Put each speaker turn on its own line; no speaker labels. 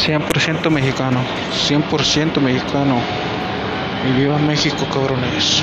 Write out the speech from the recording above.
100% mexicano, 100% mexicano. Y viva México, cabrones.